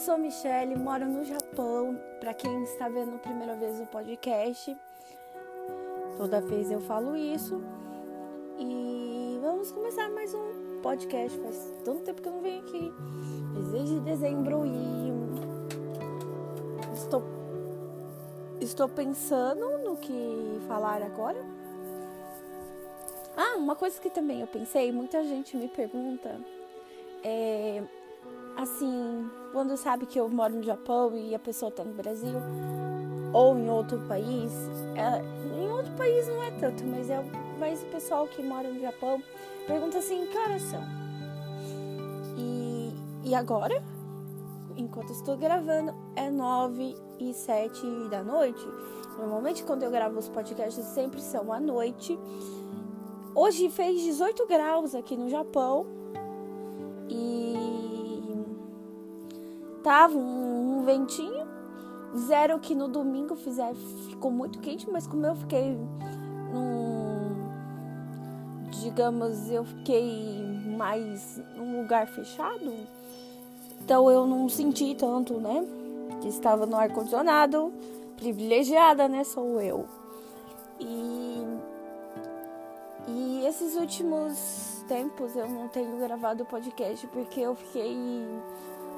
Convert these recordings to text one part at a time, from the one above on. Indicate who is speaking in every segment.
Speaker 1: sou Michelle, moro no Japão. Para quem está vendo a primeira vez o podcast, toda vez eu falo isso. E vamos começar mais um podcast. Faz tanto tempo que eu não venho aqui. Desde dezembro e estou estou pensando no que falar agora. Ah, uma coisa que também eu pensei, muita gente me pergunta é assim, quando sabe que eu moro no Japão e a pessoa tá no Brasil ou em outro país, é, em outro país não é tanto, mas é mas o pessoal que mora no Japão pergunta assim, que horas são? E, e agora, enquanto estou gravando, é nove e sete da noite. Normalmente quando eu gravo os podcasts sempre são à noite. Hoje fez 18 graus aqui no Japão. E tava um, um ventinho. Zero que no domingo fizer, ficou muito quente, mas como eu fiquei num. Digamos, eu fiquei mais num lugar fechado. Então eu não senti tanto, né? Que estava no ar-condicionado. Privilegiada, né? Sou eu. E. E esses últimos tempos eu não tenho gravado podcast porque eu fiquei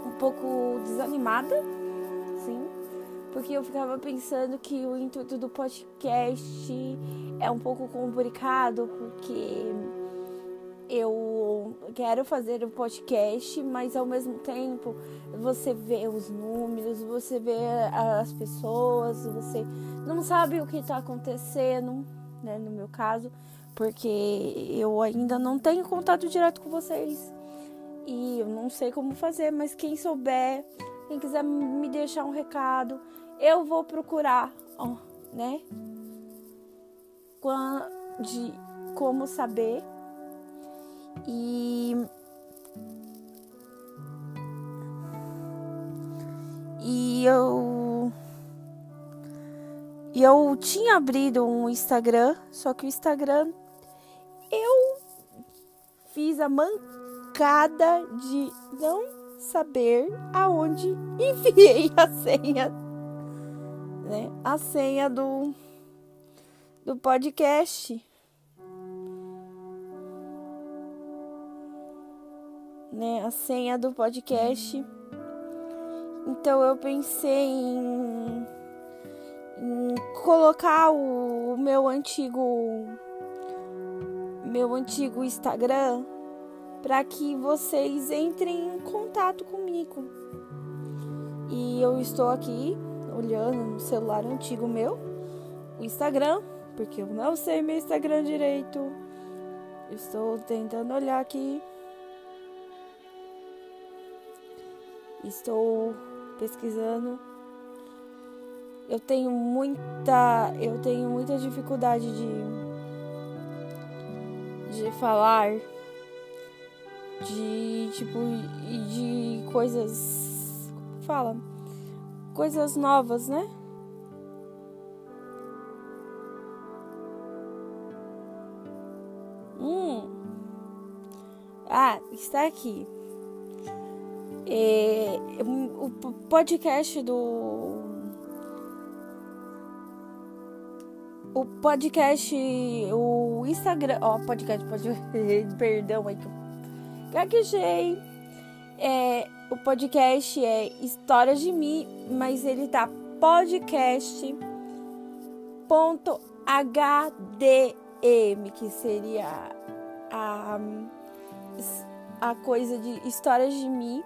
Speaker 1: um pouco desanimada, sim, porque eu ficava pensando que o intuito do podcast é um pouco complicado, porque eu quero fazer o um podcast, mas ao mesmo tempo você vê os números, você vê as pessoas, você não sabe o que está acontecendo, né, no meu caso porque eu ainda não tenho contato direto com vocês e eu não sei como fazer, mas quem souber, quem quiser me deixar um recado, eu vou procurar, ó, né? De como saber e e eu e eu tinha abrido um Instagram, só que o Instagram eu fiz a mancada de não saber aonde enviei a senha, né? A senha do do podcast. Né, a senha do podcast. Então eu pensei em colocar o meu antigo meu antigo Instagram para que vocês entrem em contato comigo. E eu estou aqui olhando no celular antigo meu, o Instagram, porque eu não sei meu Instagram direito. Estou tentando olhar aqui. Estou pesquisando. Eu tenho muita, eu tenho muita dificuldade de de falar de tipo de coisas fala coisas novas, né? Hum. Ah, está aqui. É, o podcast do o podcast, o Instagram, ó, oh, podcast, podcast, perdão aí que eu gaguejei. É, o podcast é Histórias de mim, mas ele tá podcast.hdm, que seria a, a coisa de Histórias de mim.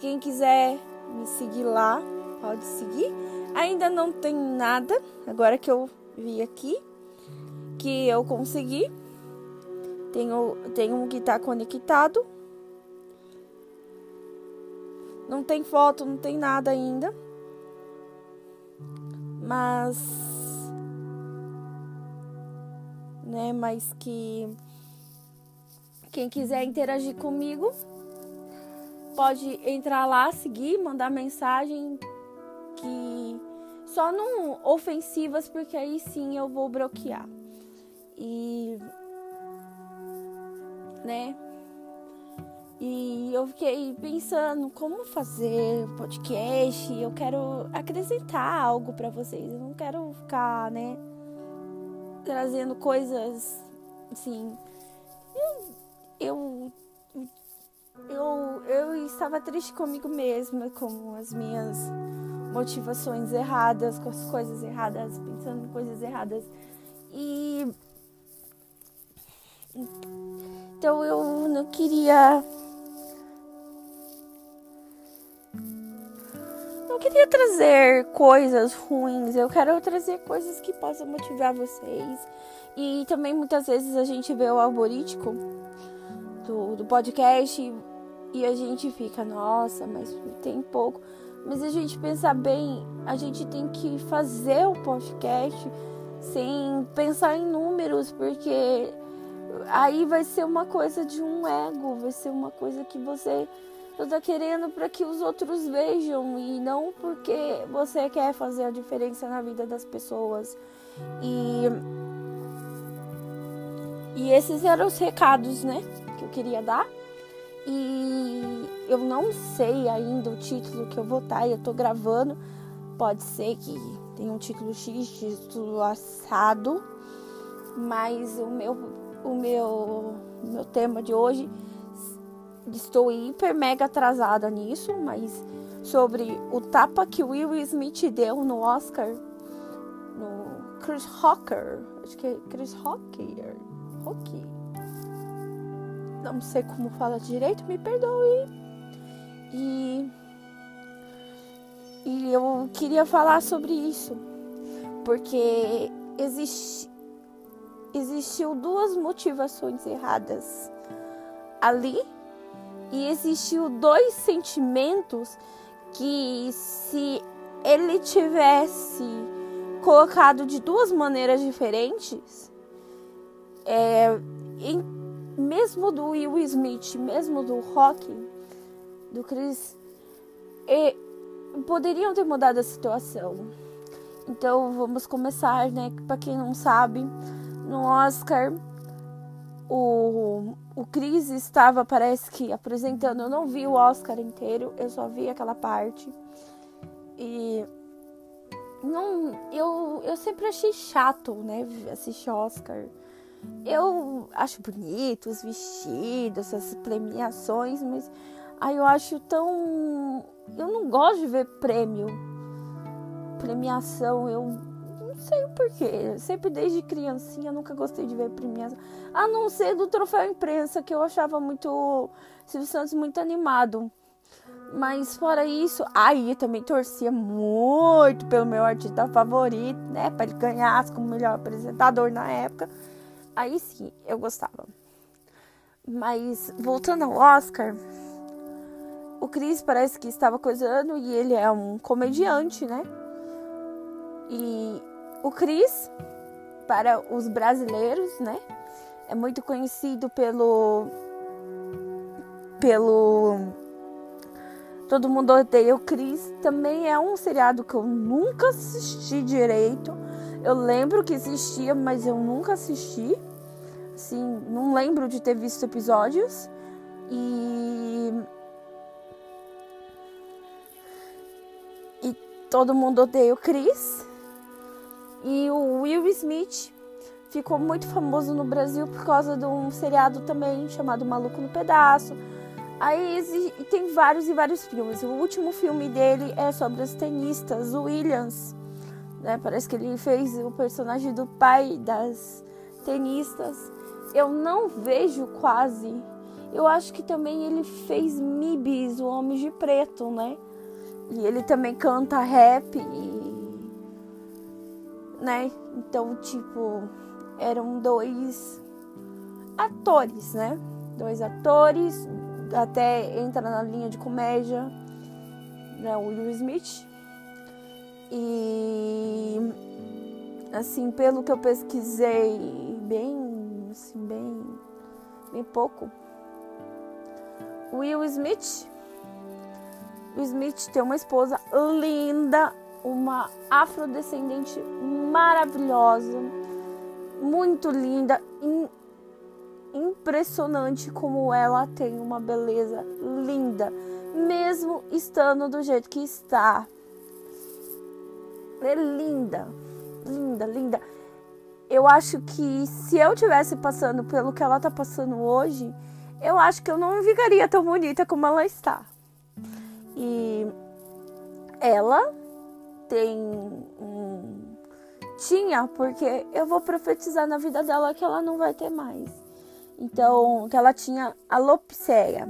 Speaker 1: Quem quiser me seguir lá, pode seguir. Ainda não tem nada, agora que eu vi aqui, que eu consegui. Tenho, tenho um que tá conectado. Não tem foto, não tem nada ainda. Mas. Né, mas que. Quem quiser interagir comigo, pode entrar lá, seguir, mandar mensagem que só não ofensivas, porque aí sim eu vou bloquear. E né? E eu fiquei pensando como fazer podcast. Eu quero acrescentar algo para vocês. Eu não quero ficar, né, trazendo coisas assim. Eu, eu, eu, eu estava triste comigo mesma, com as minhas motivações erradas, com as coisas erradas, pensando em coisas erradas. E então eu não queria não queria trazer coisas ruins, eu quero trazer coisas que possam motivar vocês. E também muitas vezes a gente vê o algoritmo do, do podcast e a gente fica, nossa, mas tem pouco. Mas a gente pensar bem, a gente tem que fazer o podcast sem pensar em números, porque aí vai ser uma coisa de um ego, vai ser uma coisa que você está querendo para que os outros vejam e não porque você quer fazer a diferença na vida das pessoas. E e esses eram os recados, né, que eu queria dar. E eu não sei ainda o título que eu vou estar, eu tô gravando. Pode ser que tenha um título X, título assado, mas o meu o meu meu tema de hoje estou hiper mega atrasada nisso, mas sobre o tapa que Will Smith deu no Oscar no Chris Rocker, acho que é Chris Rocker, Rocky. Não sei como fala direito, me perdoe. E e eu queria falar sobre isso, porque existe existiu duas motivações erradas ali e existiu dois sentimentos que se ele tivesse colocado de duas maneiras diferentes, é, em, mesmo do Will Smith, mesmo do Rock, do Chris, poderiam ter mudado a situação. Então vamos começar, né? Para quem não sabe, no Oscar, o, o Chris estava, parece que, apresentando. Eu não vi o Oscar inteiro, eu só vi aquela parte. E não, eu, eu sempre achei chato, né, assistir Oscar. Eu acho bonito os vestidos, essas premiações, mas aí eu acho tão. Eu não gosto de ver prêmio, premiação. Eu sei o porquê. Sempre desde criancinha nunca gostei de ver premiação. A não ser do troféu imprensa, que eu achava muito. Silvio Santos muito animado. Mas fora isso, aí também torcia muito pelo meu artista favorito, né? Para ele ganhar como melhor apresentador na época. Aí sim, eu gostava. Mas voltando ao Oscar, o Chris parece que estava coisando e ele é um comediante, né? E o Chris, para os brasileiros, né? É muito conhecido pelo. pelo. Todo mundo odeia o Chris. Também é um seriado que eu nunca assisti direito. Eu lembro que existia, mas eu nunca assisti. Assim, não lembro de ter visto episódios. E. E todo mundo odeia o Chris. E o Will Smith ficou muito famoso no Brasil por causa de um seriado também chamado Maluco no Pedaço. Aí tem vários e vários filmes. O último filme dele é sobre os tenistas Williams. Né? Parece que ele fez o personagem do pai das tenistas. Eu não vejo quase. Eu acho que também ele fez Mibis, o Homem de Preto, né? E ele também canta rap e né? Então, tipo, eram dois atores, né? Dois atores, até entra na linha de comédia, né? O Will Smith. E assim, pelo que eu pesquisei bem, assim, bem, bem pouco, Will Smith, o Smith tem uma esposa linda, uma afrodescendente maravilhosa, muito linda. impressionante como ela tem uma beleza linda, mesmo estando do jeito que está. É linda, linda, linda. Eu acho que se eu tivesse passando pelo que ela tá passando hoje, eu acho que eu não ficaria tão bonita como ela está. E ela tem um. Tinha, porque eu vou profetizar na vida dela que ela não vai ter mais. Então, que ela tinha alopecia.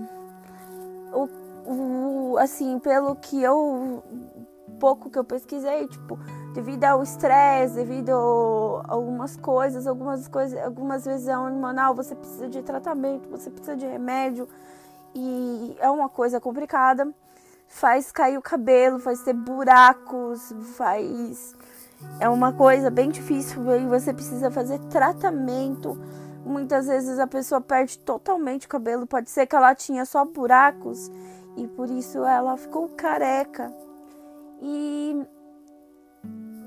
Speaker 1: O, o, assim, pelo que eu. Pouco que eu pesquisei, tipo, devido ao estresse, devido a algumas coisas, algumas coisas, algumas vezes é hormonal, você precisa de tratamento, você precisa de remédio e é uma coisa complicada. Faz cair o cabelo, faz ter buracos, faz é uma coisa bem difícil e você precisa fazer tratamento. Muitas vezes a pessoa perde totalmente o cabelo, pode ser que ela tinha só buracos e por isso ela ficou careca. E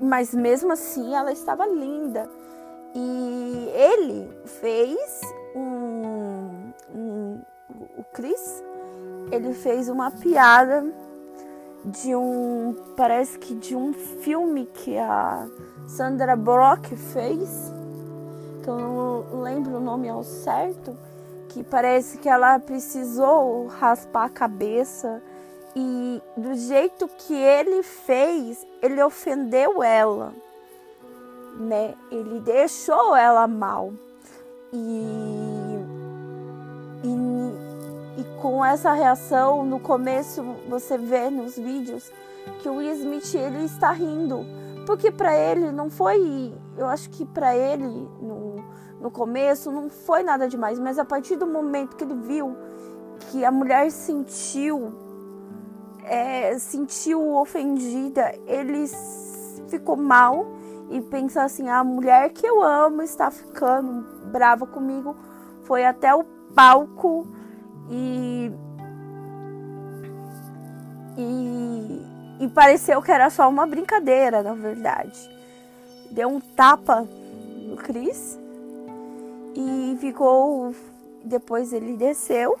Speaker 1: mas mesmo assim ela estava linda. E ele fez um, um o Chris, ele fez uma piada de um, parece que de um filme que a Sandra Brock fez, que eu não lembro o nome ao certo, que parece que ela precisou raspar a cabeça e do jeito que ele fez, ele ofendeu ela, né? Ele deixou ela mal. E com essa reação, no começo você vê nos vídeos que o Will Smith ele está rindo, porque para ele não foi, eu acho que para ele no, no começo não foi nada demais, mas a partir do momento que ele viu que a mulher sentiu é, sentiu ofendida, ele ficou mal e pensou assim: a mulher que eu amo está ficando brava comigo. Foi até o palco e. E, e pareceu que era só uma brincadeira, na verdade. Deu um tapa no Chris e ficou. Depois ele desceu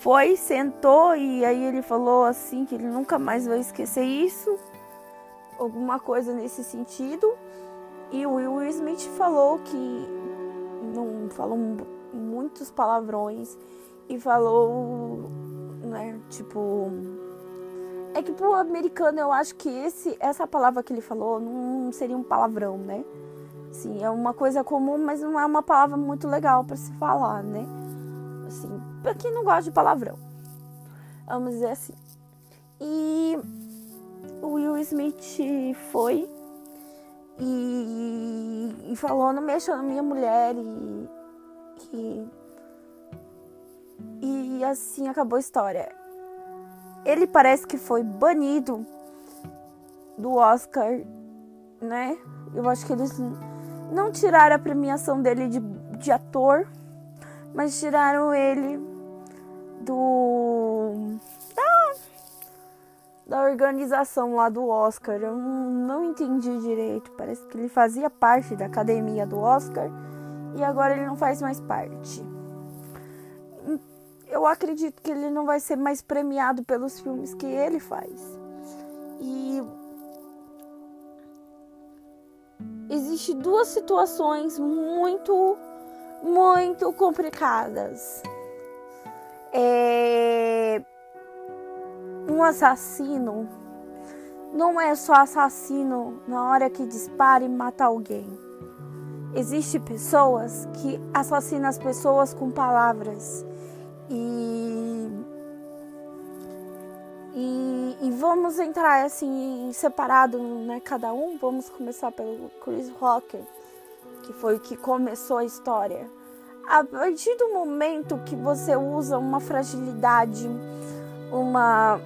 Speaker 1: foi, sentou e aí ele falou assim que ele nunca mais vai esquecer isso, alguma coisa nesse sentido. E o Will Smith falou que não falou muitos palavrões e falou, né, tipo, é que pro americano eu acho que esse essa palavra que ele falou não seria um palavrão, né? Sim, é uma coisa comum, mas não é uma palavra muito legal para se falar, né? Assim, Pra quem não gosta de palavrão. Vamos dizer assim. E o Will Smith foi e, e falou, não mexa na minha mulher e, e, e assim acabou a história. Ele parece que foi banido do Oscar, né? Eu acho que eles não tiraram a premiação dele de, de ator, mas tiraram ele do da, da organização lá do Oscar. Eu não, não entendi direito. Parece que ele fazia parte da academia do Oscar e agora ele não faz mais parte. Eu acredito que ele não vai ser mais premiado pelos filmes que ele faz. E existe duas situações muito muito complicadas é... um assassino não é só assassino na hora que dispara e mata alguém. Existem pessoas que assassinam as pessoas com palavras. E, e, e vamos entrar assim separado, né, cada um. Vamos começar pelo Chris Rocker, que foi o que começou a história a partir do momento que você usa uma fragilidade, uma.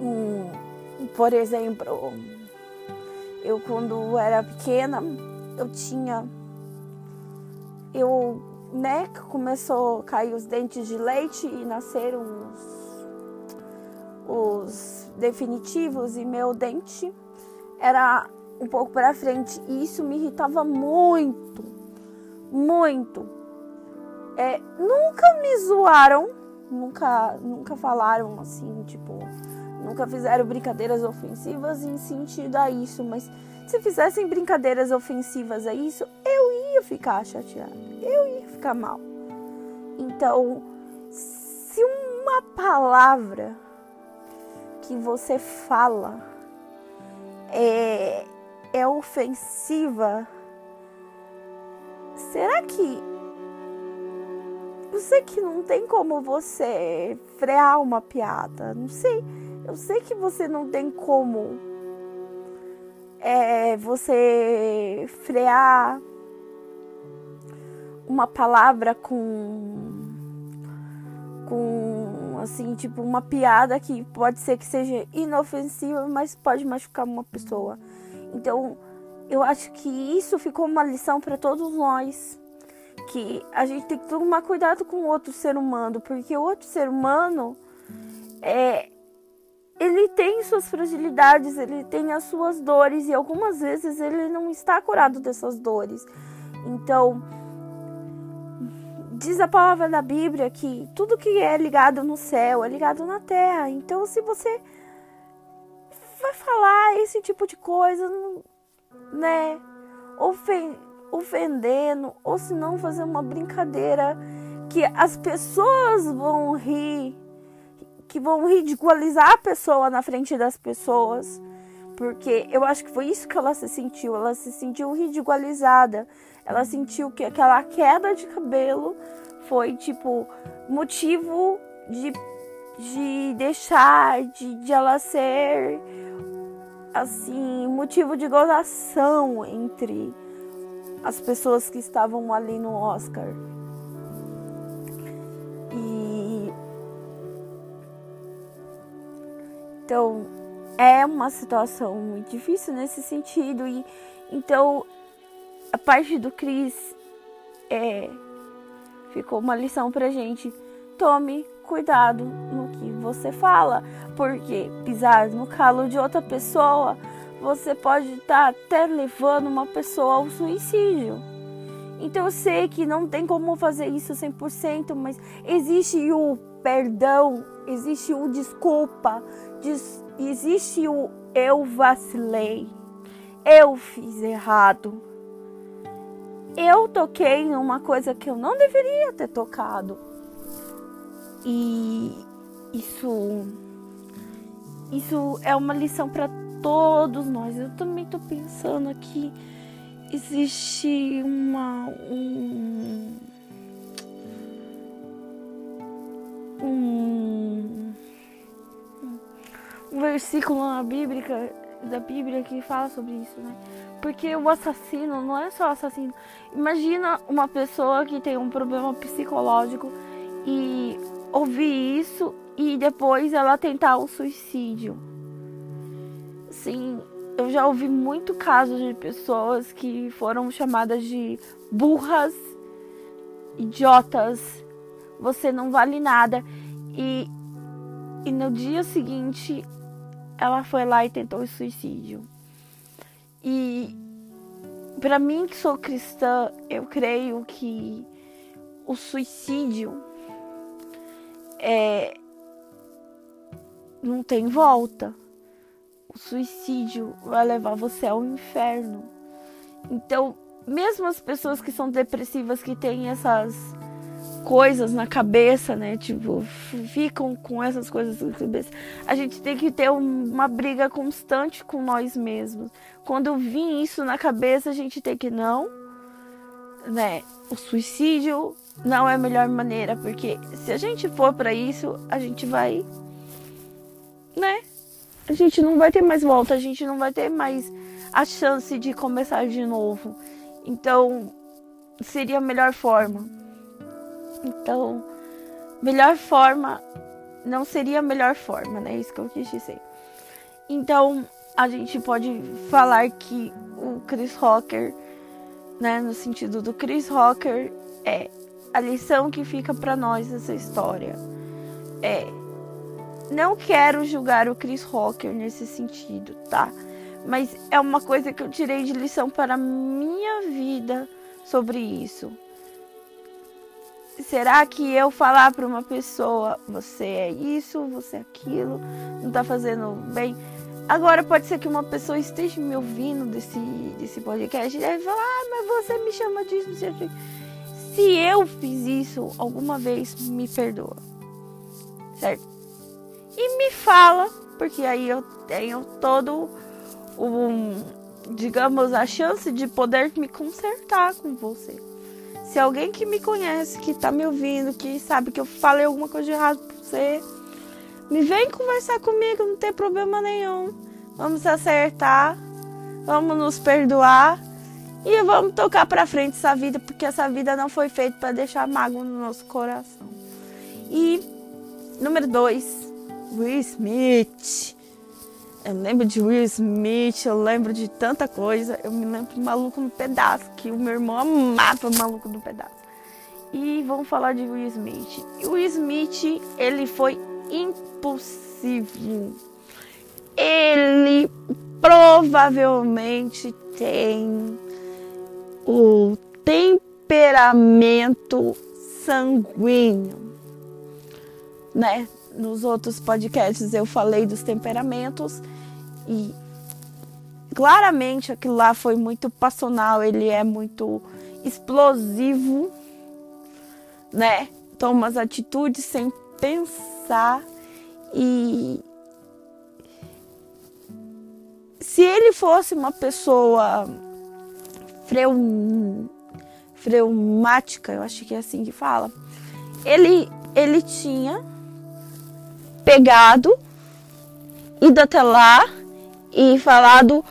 Speaker 1: Um, por exemplo, eu quando era pequena, eu tinha. Eu, né, começou a cair os dentes de leite e nasceram os, os definitivos e meu dente era um pouco para frente. E isso me irritava muito, muito. É, nunca me zoaram, nunca, nunca falaram assim, tipo, nunca fizeram brincadeiras ofensivas em sentido a isso, mas se fizessem brincadeiras ofensivas a isso, eu ia ficar chateada, eu ia ficar mal. Então, se uma palavra que você fala é, é ofensiva, será que eu sei que não tem como você frear uma piada, não sei. Eu sei que você não tem como é, você frear uma palavra com com assim tipo uma piada que pode ser que seja inofensiva mas pode machucar uma pessoa então eu acho que isso ficou uma lição para todos nós que a gente tem que tomar cuidado com o outro ser humano, porque o outro ser humano é ele tem suas fragilidades, ele tem as suas dores e algumas vezes ele não está curado dessas dores. Então, diz a palavra da Bíblia que tudo que é ligado no céu é ligado na terra. Então, se você vai falar esse tipo de coisa, né, ofende ofendendo, ou se não fazer uma brincadeira que as pessoas vão rir, que vão ridicularizar a pessoa na frente das pessoas. Porque eu acho que foi isso que ela se sentiu. Ela se sentiu ridicularizada. Ela sentiu que aquela queda de cabelo foi, tipo, motivo de, de deixar, de, de ela ser, assim, motivo de gozação entre as pessoas que estavam ali no Oscar. E então é uma situação muito difícil nesse sentido e então a parte do Chris é ficou uma lição pra gente. Tome cuidado no que você fala, porque pisar no calo de outra pessoa você pode estar tá até levando uma pessoa ao suicídio. Então eu sei que não tem como fazer isso 100%, mas existe o perdão, existe o desculpa, existe o eu vacilei, eu fiz errado. Eu toquei numa coisa que eu não deveria ter tocado. E isso isso é uma lição para todos nós. Eu também tô pensando aqui. Existe uma. Um, um, um versículo na Bíblia, da Bíblia que fala sobre isso, né? Porque o assassino não é só assassino. Imagina uma pessoa que tem um problema psicológico e ouvir isso e depois ela tentar o suicídio assim, eu já ouvi muito casos de pessoas que foram chamadas de burras, idiotas, você não vale nada. E, e no dia seguinte ela foi lá e tentou o suicídio. E para mim que sou cristã, eu creio que o suicídio é não tem volta o suicídio vai levar você ao inferno. Então, mesmo as pessoas que são depressivas, que têm essas coisas na cabeça, né? Tipo, ficam com essas coisas na cabeça. A gente tem que ter uma briga constante com nós mesmos. Quando vir isso na cabeça, a gente tem que não, né? O suicídio não é a melhor maneira, porque se a gente for para isso, a gente vai, né? a gente não vai ter mais volta, a gente não vai ter mais a chance de começar de novo. Então, seria a melhor forma. Então, melhor forma não seria a melhor forma, né? Isso que eu quis dizer. Então, a gente pode falar que o Chris Rocker, né, no sentido do Chris Rocker, é a lição que fica para nós dessa história. É não quero julgar o Chris Rocker nesse sentido, tá? Mas é uma coisa que eu tirei de lição para a minha vida sobre isso. Será que eu falar para uma pessoa, você é isso, você é aquilo, não tá fazendo bem? Agora pode ser que uma pessoa esteja me ouvindo desse, desse podcast e deve falar, ah, mas você me chama disso, não sei o que. Se eu fiz isso alguma vez, me perdoa. Certo? E me fala, porque aí eu tenho todo um, digamos, a chance de poder me consertar com você. Se alguém que me conhece, que tá me ouvindo, que sabe que eu falei alguma coisa de errado pra você, me vem conversar comigo, não tem problema nenhum. Vamos acertar, vamos nos perdoar e vamos tocar para frente essa vida, porque essa vida não foi feita para deixar mágoa no nosso coração. E número dois, Will Smith. Eu lembro de Will Smith, eu lembro de tanta coisa. Eu me lembro de Maluco no Pedaço, que o meu irmão amava Maluco no Pedaço. E vamos falar de Will Smith. O Will Smith, ele foi impulsivo. Ele provavelmente tem o temperamento sanguíneo, né? Nos outros podcasts eu falei dos temperamentos e claramente aquilo lá foi muito passional, ele é muito explosivo, né? Toma as atitudes sem pensar e se ele fosse uma pessoa freum, freumática, eu acho que é assim que fala, ele ele tinha pegado, ido até lá e falado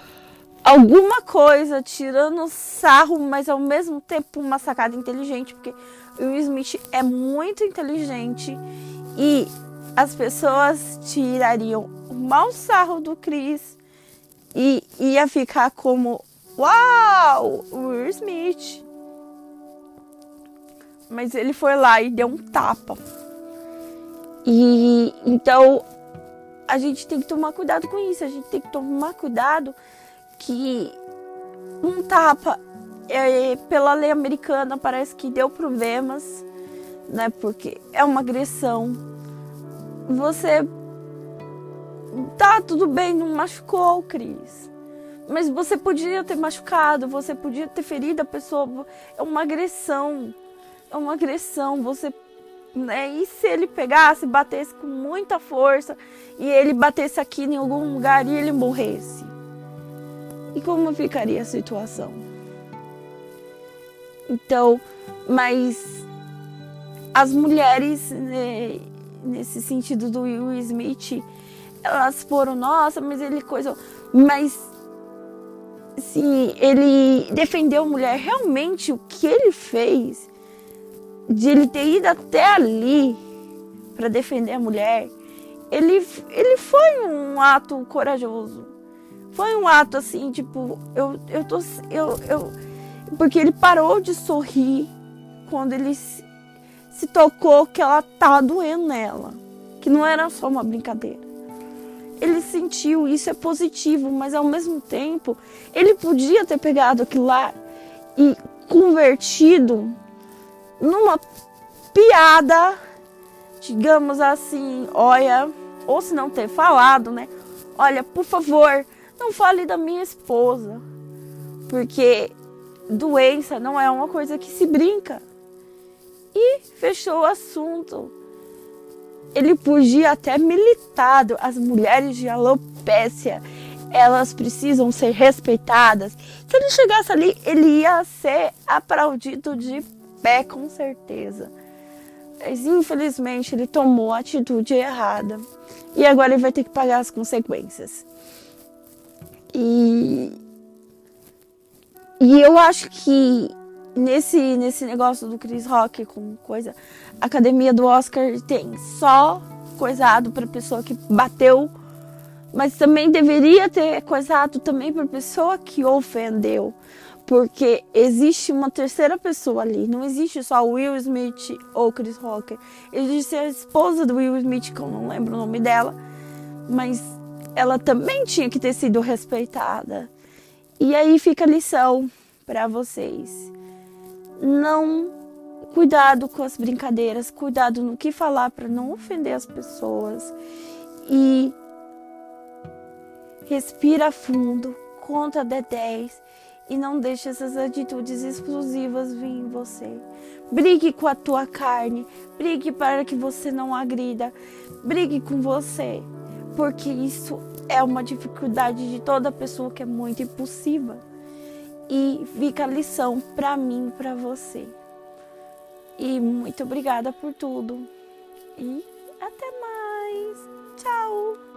Speaker 1: alguma coisa, tirando sarro, mas ao mesmo tempo uma sacada inteligente, porque o Will Smith é muito inteligente e as pessoas tirariam o mau sarro do Chris e ia ficar como Uau! Will Smith. Mas ele foi lá e deu um tapa. E então a gente tem que tomar cuidado com isso, a gente tem que tomar cuidado que um tapa é, pela lei americana parece que deu problemas, né? Porque é uma agressão. Você tá tudo bem, não machucou, Cris. Mas você podia ter machucado, você podia ter ferido a pessoa. É uma agressão. É uma agressão. Você né? E se ele pegasse, batesse com muita força e ele batesse aqui em algum lugar e ele morresse? E como ficaria a situação? Então, mas as mulheres, né, nesse sentido do Will Smith, elas foram, nossa, mas ele coisa. Mas sim, ele defendeu mulher. Realmente o que ele fez de ele ter ido até ali para defender a mulher, ele, ele foi um ato corajoso. Foi um ato assim, tipo, eu, eu tô. Eu, eu, porque ele parou de sorrir quando ele se, se tocou que ela tava doendo nela. Que não era só uma brincadeira. Ele sentiu, isso é positivo, mas ao mesmo tempo, ele podia ter pegado aquilo lá e convertido numa piada, digamos assim, olha, ou se não ter falado, né? Olha, por favor, não fale da minha esposa, porque doença não é uma coisa que se brinca. E fechou o assunto. Ele podia até militado. As mulheres de alopécia, elas precisam ser respeitadas. Se ele chegasse ali, ele ia ser aplaudido de pé com certeza. Mas infelizmente ele tomou a atitude errada. E agora ele vai ter que pagar as consequências. E, e eu acho que nesse, nesse negócio do Chris Rock com coisa, a academia do Oscar tem só coisado para pessoa que bateu, mas também deveria ter coisado também para pessoa que ofendeu. Porque existe uma terceira pessoa ali. Não existe só Will Smith ou Chris Rock. Existe a esposa do Will Smith, que eu não lembro o nome dela. Mas ela também tinha que ter sido respeitada. E aí fica a lição para vocês. Não Cuidado com as brincadeiras, cuidado no que falar para não ofender as pessoas. E respira fundo, conta até 10 e não deixe essas atitudes explosivas vir em você. Brigue com a tua carne, brigue para que você não agrida, brigue com você, porque isso é uma dificuldade de toda pessoa que é muito impulsiva. E fica a lição para mim, para você. E muito obrigada por tudo. E até mais. Tchau.